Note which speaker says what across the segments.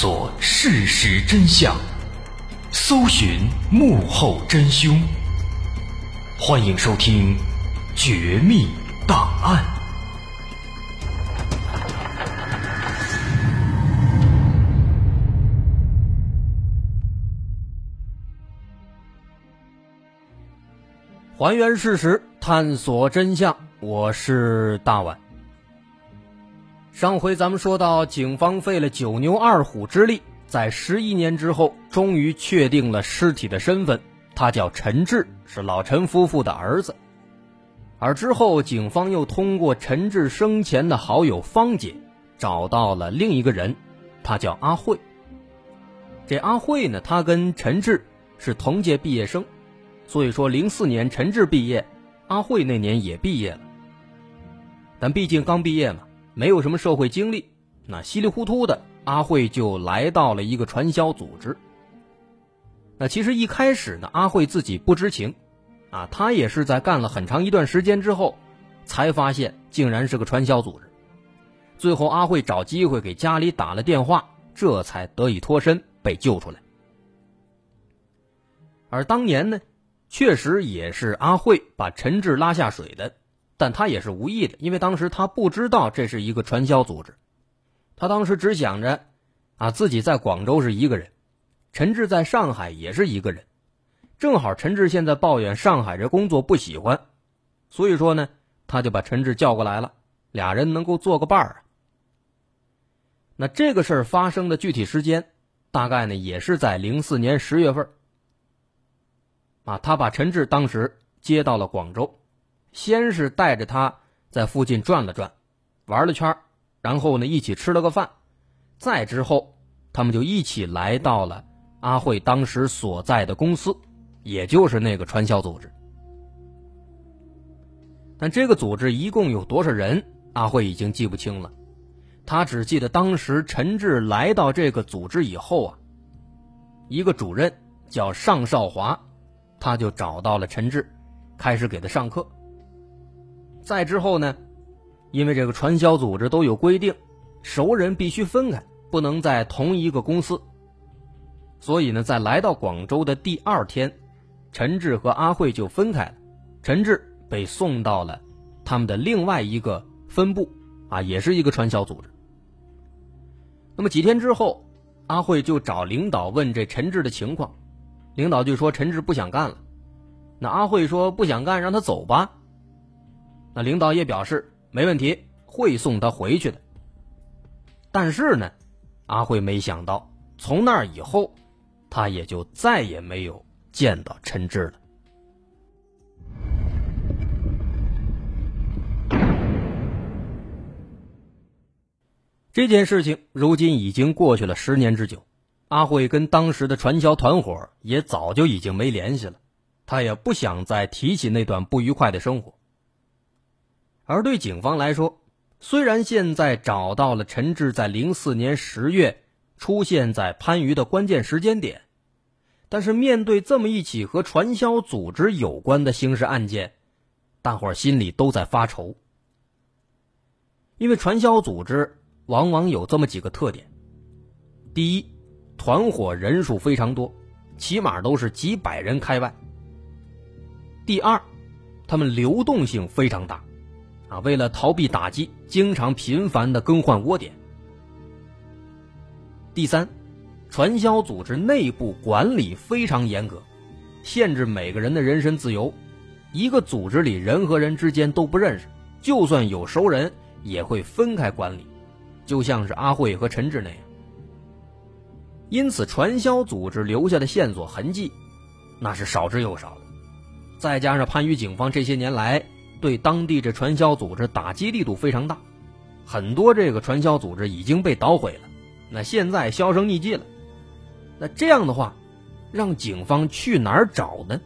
Speaker 1: 索事实真相，搜寻幕后真凶。欢迎收听《绝密档案》，
Speaker 2: 还原事实，探索真相。我是大碗。上回咱们说到，警方费了九牛二虎之力，在十一年之后，终于确定了尸体的身份。他叫陈志，是老陈夫妇的儿子。而之后，警方又通过陈志生前的好友芳姐，找到了另一个人，他叫阿慧。这阿慧呢，她跟陈志是同届毕业生，所以说零四年陈志毕业，阿慧那年也毕业了。但毕竟刚毕业嘛。没有什么社会经历，那稀里糊涂的阿慧就来到了一个传销组织。那其实一开始呢，阿慧自己不知情，啊，她也是在干了很长一段时间之后，才发现竟然是个传销组织。最后阿慧找机会给家里打了电话，这才得以脱身被救出来。而当年呢，确实也是阿慧把陈志拉下水的。但他也是无意的，因为当时他不知道这是一个传销组织，他当时只想着，啊，自己在广州是一个人，陈志在上海也是一个人，正好陈志现在抱怨上海这工作不喜欢，所以说呢，他就把陈志叫过来了，俩人能够做个伴儿。那这个事儿发生的具体时间，大概呢也是在零四年十月份，啊，他把陈志当时接到了广州。先是带着他在附近转了转，玩了圈然后呢一起吃了个饭，再之后他们就一起来到了阿慧当时所在的公司，也就是那个传销组织。但这个组织一共有多少人，阿慧已经记不清了，他只记得当时陈志来到这个组织以后啊，一个主任叫尚少华，他就找到了陈志，开始给他上课。再之后呢，因为这个传销组织都有规定，熟人必须分开，不能在同一个公司。所以呢，在来到广州的第二天，陈志和阿慧就分开了。陈志被送到了他们的另外一个分部，啊，也是一个传销组织。那么几天之后，阿慧就找领导问这陈志的情况，领导就说陈志不想干了。那阿慧说不想干，让他走吧。那领导也表示没问题，会送他回去的。但是呢，阿慧没想到，从那以后，他也就再也没有见到陈志了。这件事情如今已经过去了十年之久，阿慧跟当时的传销团伙也早就已经没联系了，他也不想再提起那段不愉快的生活。而对警方来说，虽然现在找到了陈志在零四年十月出现在番禺的关键时间点，但是面对这么一起和传销组织有关的刑事案件，大伙儿心里都在发愁。因为传销组织往往有这么几个特点：第一，团伙人数非常多，起码都是几百人开外；第二，他们流动性非常大。啊，为了逃避打击，经常频繁的更换窝点。第三，传销组织内部管理非常严格，限制每个人的人身自由。一个组织里人和人之间都不认识，就算有熟人，也会分开管理，就像是阿慧和陈志那样。因此，传销组织留下的线索痕迹，那是少之又少的。再加上番禺警方这些年来。对当地这传销组织打击力度非常大，很多这个传销组织已经被捣毁了，那现在销声匿迹了。那这样的话，让警方去哪儿找呢？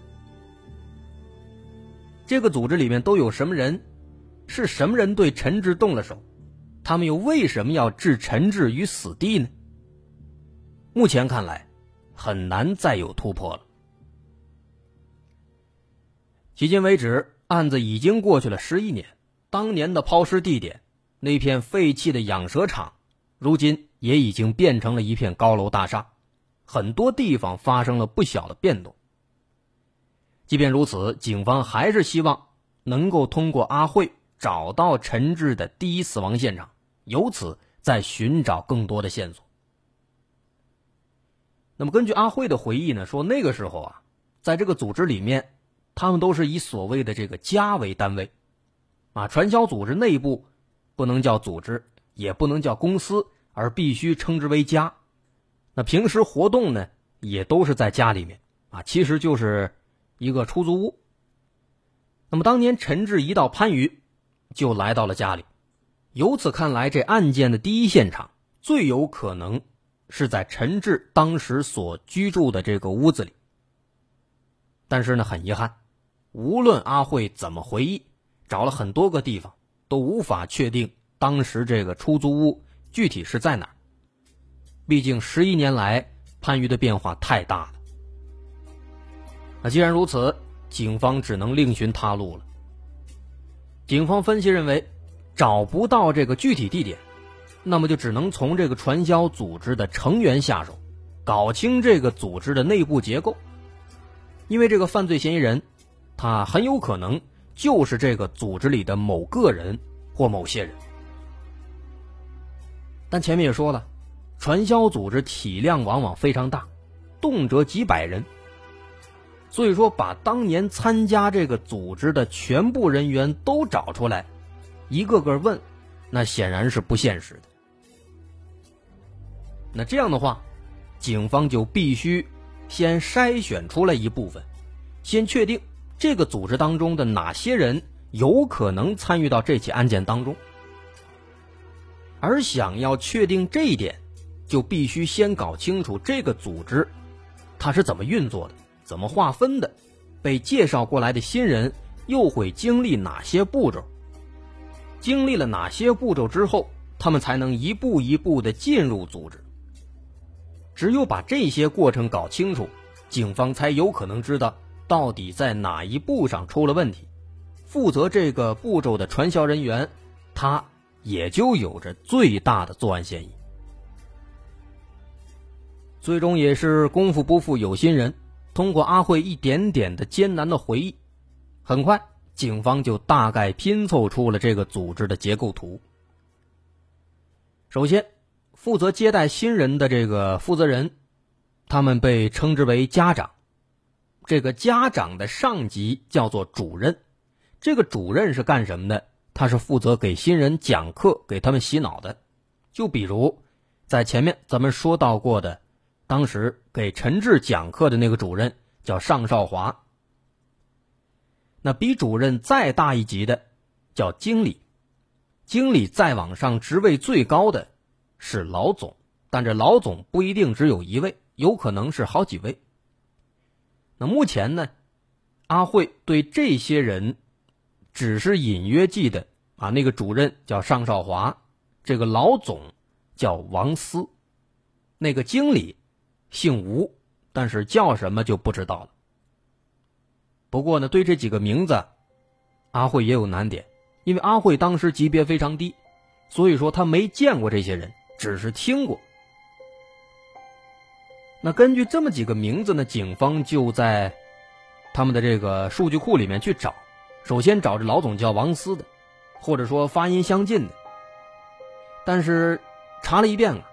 Speaker 2: 这个组织里面都有什么人？是什么人对陈志动了手？他们又为什么要置陈志于死地呢？目前看来，很难再有突破了。迄今为止。案子已经过去了十一年，当年的抛尸地点，那片废弃的养蛇场，如今也已经变成了一片高楼大厦，很多地方发生了不小的变动。即便如此，警方还是希望能够通过阿慧找到陈志的第一死亡现场，由此再寻找更多的线索。那么，根据阿慧的回忆呢，说那个时候啊，在这个组织里面，他们都是以所谓的这个家为单位，啊，传销组织内部不能叫组织，也不能叫公司，而必须称之为家。那平时活动呢，也都是在家里面，啊，其实就是一个出租屋。那么当年陈志一到番禺，就来到了家里，由此看来，这案件的第一现场最有可能。是在陈志当时所居住的这个屋子里，但是呢，很遗憾，无论阿慧怎么回忆，找了很多个地方，都无法确定当时这个出租屋具体是在哪儿。毕竟十一年来，番禺的变化太大了。那既然如此，警方只能另寻他路了。警方分析认为，找不到这个具体地点。那么就只能从这个传销组织的成员下手，搞清这个组织的内部结构。因为这个犯罪嫌疑人，他很有可能就是这个组织里的某个人或某些人。但前面也说了，传销组织体量往往非常大，动辄几百人。所以说，把当年参加这个组织的全部人员都找出来，一个个问，那显然是不现实的。那这样的话，警方就必须先筛选出来一部分，先确定这个组织当中的哪些人有可能参与到这起案件当中。而想要确定这一点，就必须先搞清楚这个组织它是怎么运作的、怎么划分的，被介绍过来的新人又会经历哪些步骤，经历了哪些步骤之后，他们才能一步一步的进入组织。只有把这些过程搞清楚，警方才有可能知道到底在哪一步上出了问题，负责这个步骤的传销人员，他也就有着最大的作案嫌疑。最终也是功夫不负有心人，通过阿慧一点点的艰难的回忆，很快警方就大概拼凑出了这个组织的结构图。首先。负责接待新人的这个负责人，他们被称之为家长。这个家长的上级叫做主任。这个主任是干什么的？他是负责给新人讲课、给他们洗脑的。就比如，在前面咱们说到过的，当时给陈志讲课的那个主任叫尚少华。那比主任再大一级的叫经理，经理再往上职位最高的。是老总，但这老总不一定只有一位，有可能是好几位。那目前呢，阿慧对这些人只是隐约记得啊，那个主任叫尚少华，这个老总叫王思，那个经理姓吴，但是叫什么就不知道了。不过呢，对这几个名字，阿慧也有难点，因为阿慧当时级别非常低，所以说他没见过这些人。只是听过。那根据这么几个名字呢，警方就在他们的这个数据库里面去找。首先找这老总叫王思的，或者说发音相近的。但是查了一遍了，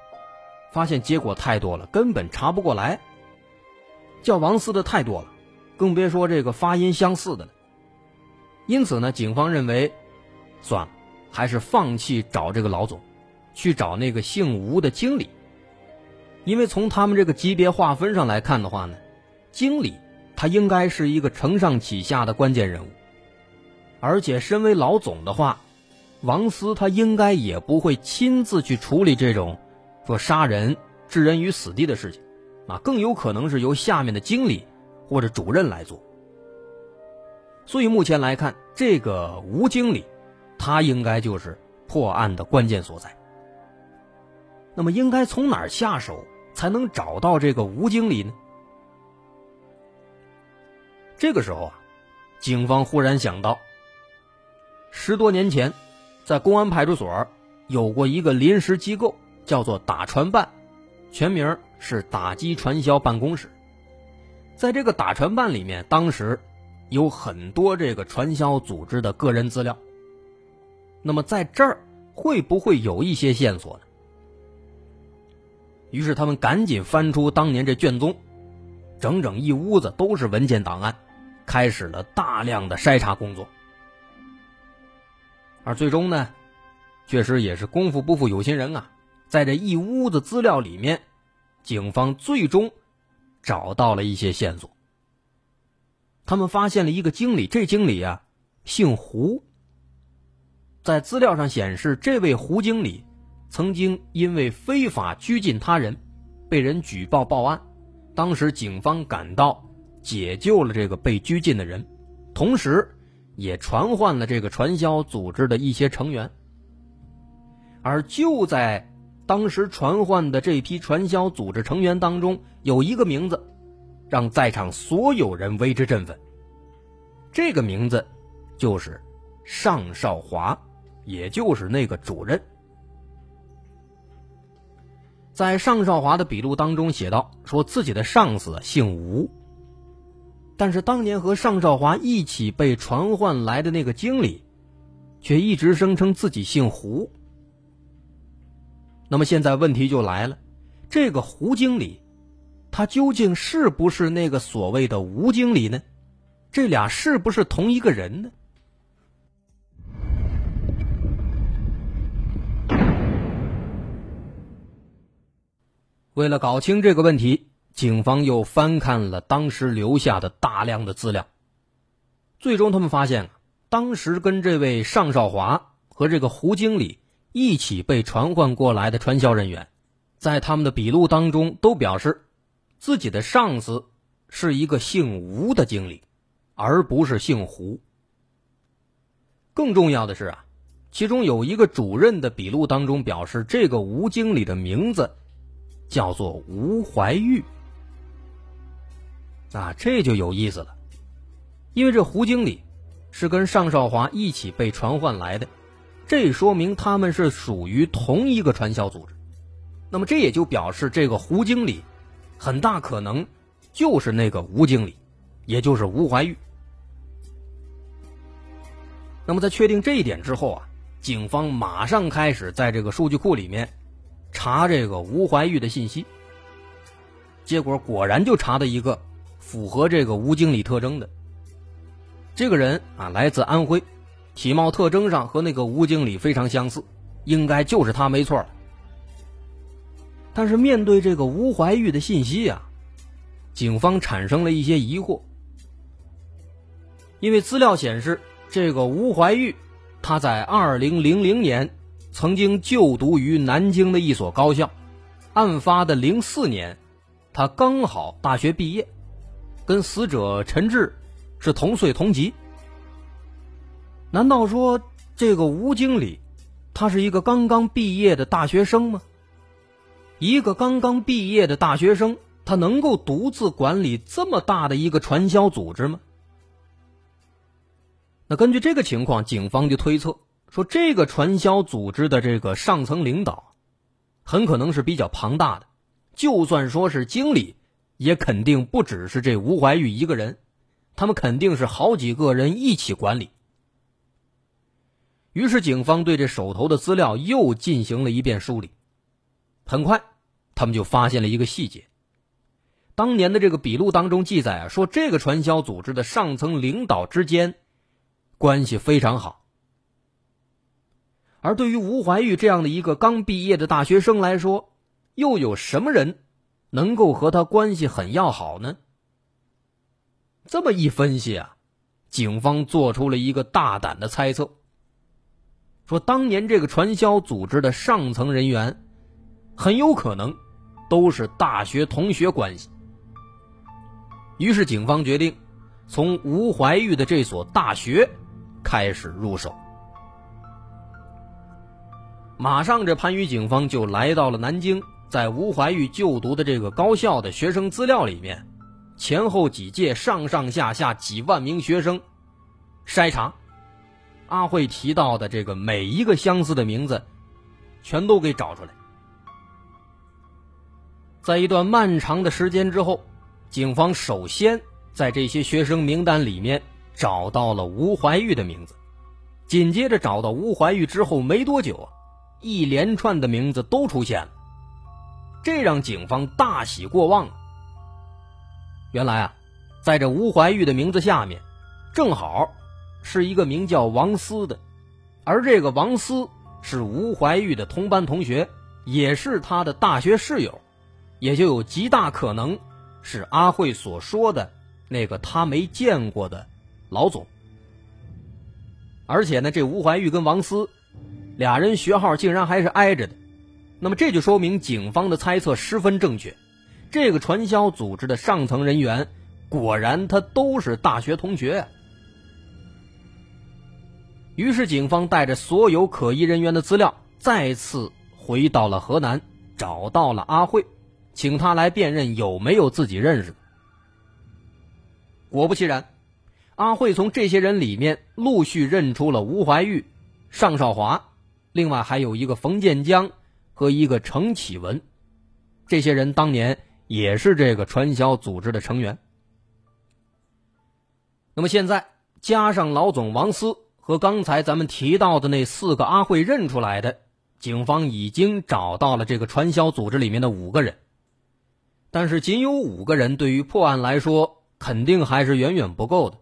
Speaker 2: 发现结果太多了，根本查不过来。叫王思的太多了，更别说这个发音相似的了。因此呢，警方认为，算了，还是放弃找这个老总。去找那个姓吴的经理，因为从他们这个级别划分上来看的话呢，经理他应该是一个承上启下的关键人物，而且身为老总的话，王思他应该也不会亲自去处理这种说杀人置人于死地的事情，啊，更有可能是由下面的经理或者主任来做。所以目前来看，这个吴经理，他应该就是破案的关键所在。那么应该从哪儿下手才能找到这个吴经理呢？这个时候啊，警方忽然想到，十多年前，在公安派出所有过一个临时机构叫做打传办，全名是打击传销办公室。在这个打传办里面，当时有很多这个传销组织的个人资料。那么在这儿会不会有一些线索呢？于是他们赶紧翻出当年这卷宗，整整一屋子都是文件档案，开始了大量的筛查工作。而最终呢，确实也是功夫不负有心人啊，在这一屋子资料里面，警方最终找到了一些线索。他们发现了一个经理，这经理啊姓胡。在资料上显示，这位胡经理曾经因为非法拘禁他人，被人举报报案。当时警方赶到，解救了这个被拘禁的人，同时也传唤了这个传销组织的一些成员。而就在当时传唤的这批传销组织成员当中，有一个名字，让在场所有人为之振奋。这个名字就是尚少华。也就是那个主任，在尚少华的笔录当中写道：“说自己的上司姓吴，但是当年和尚少华一起被传唤来的那个经理，却一直声称自己姓胡。那么现在问题就来了，这个胡经理，他究竟是不是那个所谓的吴经理呢？这俩是不是同一个人呢？”为了搞清这个问题，警方又翻看了当时留下的大量的资料。最终，他们发现，当时跟这位尚少华和这个胡经理一起被传唤过来的传销人员，在他们的笔录当中都表示，自己的上司是一个姓吴的经理，而不是姓胡。更重要的是啊，其中有一个主任的笔录当中表示，这个吴经理的名字。叫做吴怀玉，啊，这就有意思了，因为这胡经理是跟尚少华一起被传唤来的，这说明他们是属于同一个传销组织，那么这也就表示这个胡经理很大可能就是那个吴经理，也就是吴怀玉。那么在确定这一点之后啊，警方马上开始在这个数据库里面。查这个吴怀玉的信息，结果果然就查到一个符合这个吴经理特征的。这个人啊，来自安徽，体貌特征上和那个吴经理非常相似，应该就是他没错但是面对这个吴怀玉的信息啊，警方产生了一些疑惑，因为资料显示，这个吴怀玉他在二零零零年。曾经就读于南京的一所高校，案发的零四年，他刚好大学毕业，跟死者陈志是同岁同级。难道说这个吴经理，他是一个刚刚毕业的大学生吗？一个刚刚毕业的大学生，他能够独自管理这么大的一个传销组织吗？那根据这个情况，警方就推测。说这个传销组织的这个上层领导，很可能是比较庞大的，就算说是经理，也肯定不只是这吴怀玉一个人，他们肯定是好几个人一起管理。于是警方对这手头的资料又进行了一遍梳理，很快，他们就发现了一个细节：当年的这个笔录当中记载啊，说这个传销组织的上层领导之间关系非常好。而对于吴怀玉这样的一个刚毕业的大学生来说，又有什么人能够和他关系很要好呢？这么一分析啊，警方做出了一个大胆的猜测，说当年这个传销组织的上层人员，很有可能都是大学同学关系。于是警方决定从吴怀玉的这所大学开始入手。马上，这番禺警方就来到了南京，在吴怀玉就读的这个高校的学生资料里面，前后几届上上下下几万名学生筛查，阿慧提到的这个每一个相似的名字，全都给找出来。在一段漫长的时间之后，警方首先在这些学生名单里面找到了吴怀玉的名字。紧接着找到吴怀玉之后没多久啊，一连串的名字都出现了，这让警方大喜过望。原来啊，在这吴怀玉的名字下面，正好是一个名叫王思的，而这个王思是吴怀玉的同班同学，也是他的大学室友，也就有极大可能是阿慧所说的那个他没见过的老总。而且呢，这吴怀玉跟王思俩人学号竟然还是挨着的，那么这就说明警方的猜测十分正确。这个传销组织的上层人员果然他都是大学同学。于是，警方带着所有可疑人员的资料，再次回到了河南，找到了阿慧，请他来辨认有没有自己认识的。果不其然。阿慧从这些人里面陆续认出了吴怀玉、尚少华，另外还有一个冯建江和一个程启文，这些人当年也是这个传销组织的成员。那么现在加上老总王思和刚才咱们提到的那四个阿慧认出来的，警方已经找到了这个传销组织里面的五个人。但是仅有五个人对于破案来说，肯定还是远远不够的。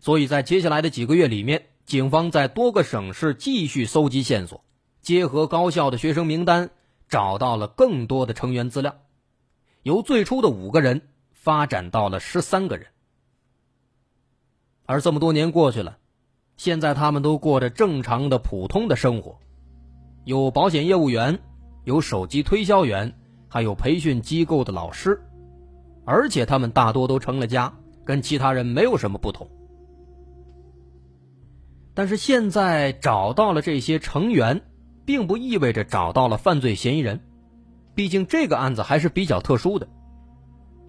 Speaker 2: 所以在接下来的几个月里面，警方在多个省市继续搜集线索，结合高校的学生名单，找到了更多的成员资料，由最初的五个人发展到了十三个人。而这么多年过去了，现在他们都过着正常的普通的生活，有保险业务员，有手机推销员，还有培训机构的老师，而且他们大多都成了家，跟其他人没有什么不同。但是现在找到了这些成员，并不意味着找到了犯罪嫌疑人，毕竟这个案子还是比较特殊的。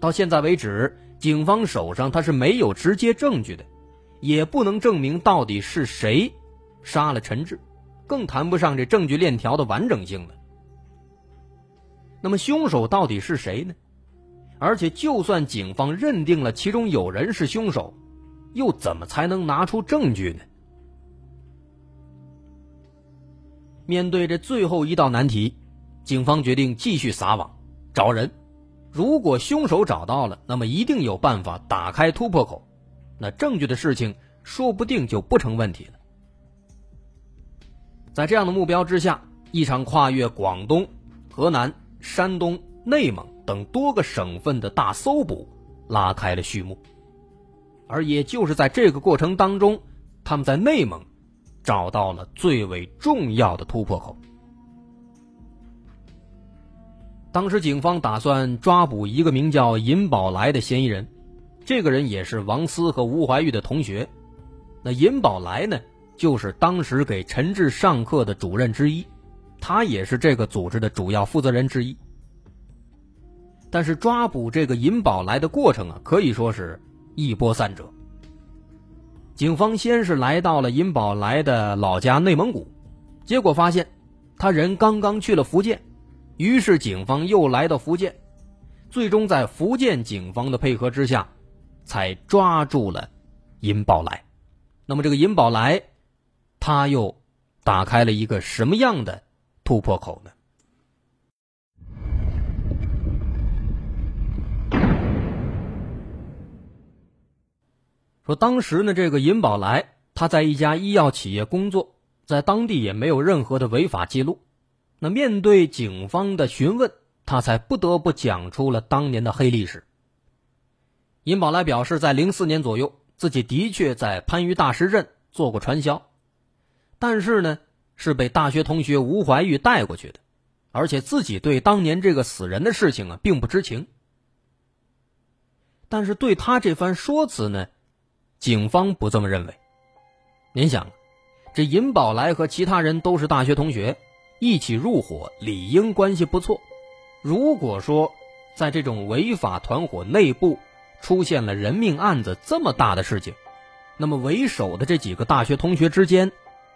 Speaker 2: 到现在为止，警方手上他是没有直接证据的，也不能证明到底是谁杀了陈志，更谈不上这证据链条的完整性了。那么凶手到底是谁呢？而且就算警方认定了其中有人是凶手，又怎么才能拿出证据呢？面对这最后一道难题，警方决定继续撒网找人。如果凶手找到了，那么一定有办法打开突破口，那证据的事情说不定就不成问题了。在这样的目标之下，一场跨越广东、河南、山东、内蒙等多个省份的大搜捕拉开了序幕。而也就是在这个过程当中，他们在内蒙。找到了最为重要的突破口。当时警方打算抓捕一个名叫尹宝来的嫌疑人，这个人也是王思和吴怀玉的同学。那尹宝来呢，就是当时给陈志上课的主任之一，他也是这个组织的主要负责人之一。但是抓捕这个尹宝来的过程啊，可以说是一波三折。警方先是来到了尹宝来的老家内蒙古，结果发现他人刚刚去了福建，于是警方又来到福建，最终在福建警方的配合之下，才抓住了尹宝来。那么这个尹宝来，他又打开了一个什么样的突破口呢？说当时呢，这个尹宝来他在一家医药企业工作，在当地也没有任何的违法记录。那面对警方的询问，他才不得不讲出了当年的黑历史。尹宝来表示，在零四年左右，自己的确在番禺大石镇做过传销，但是呢，是被大学同学吴怀玉带过去的，而且自己对当年这个死人的事情啊，并不知情。但是对他这番说辞呢？警方不这么认为。您想，这尹宝来和其他人都是大学同学，一起入伙，理应关系不错。如果说在这种违法团伙内部出现了人命案子这么大的事情，那么为首的这几个大学同学之间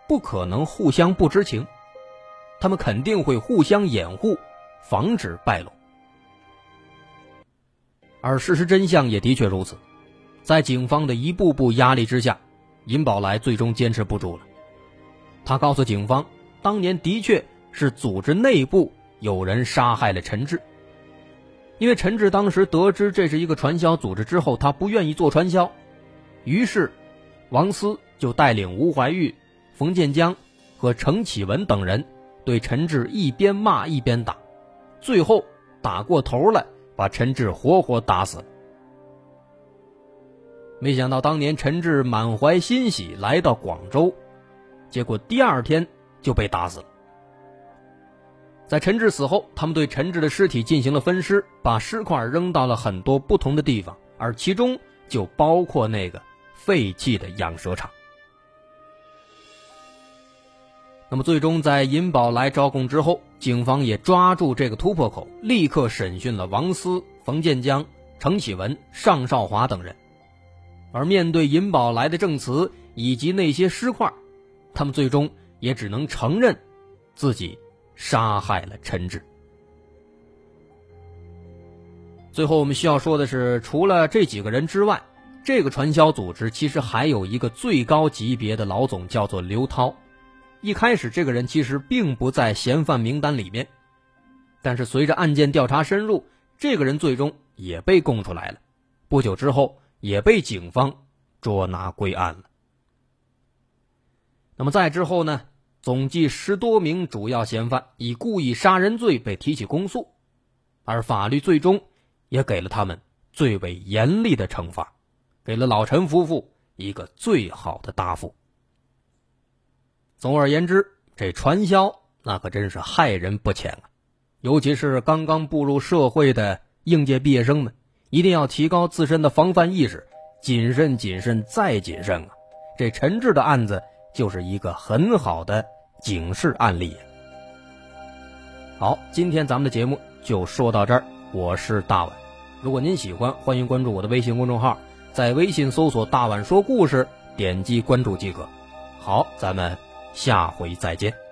Speaker 2: 不可能互相不知情，他们肯定会互相掩护，防止败露。而事实真相也的确如此，在警方的一步步压力之下，尹宝来最终坚持不住了。他告诉警方，当年的确是组织内部有人杀害了陈志。因为陈志当时得知这是一个传销组织之后，他不愿意做传销，于是王思就带领吴怀玉、冯建江和程启文等人对陈志一边骂一边打，最后打过头来，把陈志活活打死。没想到当年陈志满怀欣喜来到广州，结果第二天就被打死了。在陈志死后，他们对陈志的尸体进行了分尸，把尸块扔到了很多不同的地方，而其中就包括那个废弃的养蛇场。那么，最终在尹宝来招供之后，警方也抓住这个突破口，立刻审讯了王思、冯建江、程启文、尚少华等人。而面对尹宝来的证词以及那些尸块，他们最终也只能承认自己。杀害了陈志。最后，我们需要说的是，除了这几个人之外，这个传销组织其实还有一个最高级别的老总，叫做刘涛。一开始，这个人其实并不在嫌犯名单里面，但是随着案件调查深入，这个人最终也被供出来了。不久之后，也被警方捉拿归案了。那么再之后呢？总计十多名主要嫌犯以故意杀人罪被提起公诉，而法律最终也给了他们最为严厉的惩罚，给了老陈夫妇一个最好的答复。总而言之，这传销那可真是害人不浅啊！尤其是刚刚步入社会的应届毕业生们，一定要提高自身的防范意识，谨慎、谨慎再谨慎啊！这陈志的案子。就是一个很好的警示案例。好，今天咱们的节目就说到这儿，我是大碗。如果您喜欢，欢迎关注我的微信公众号，在微信搜索“大碗说故事”，点击关注即可。好，咱们下回再见。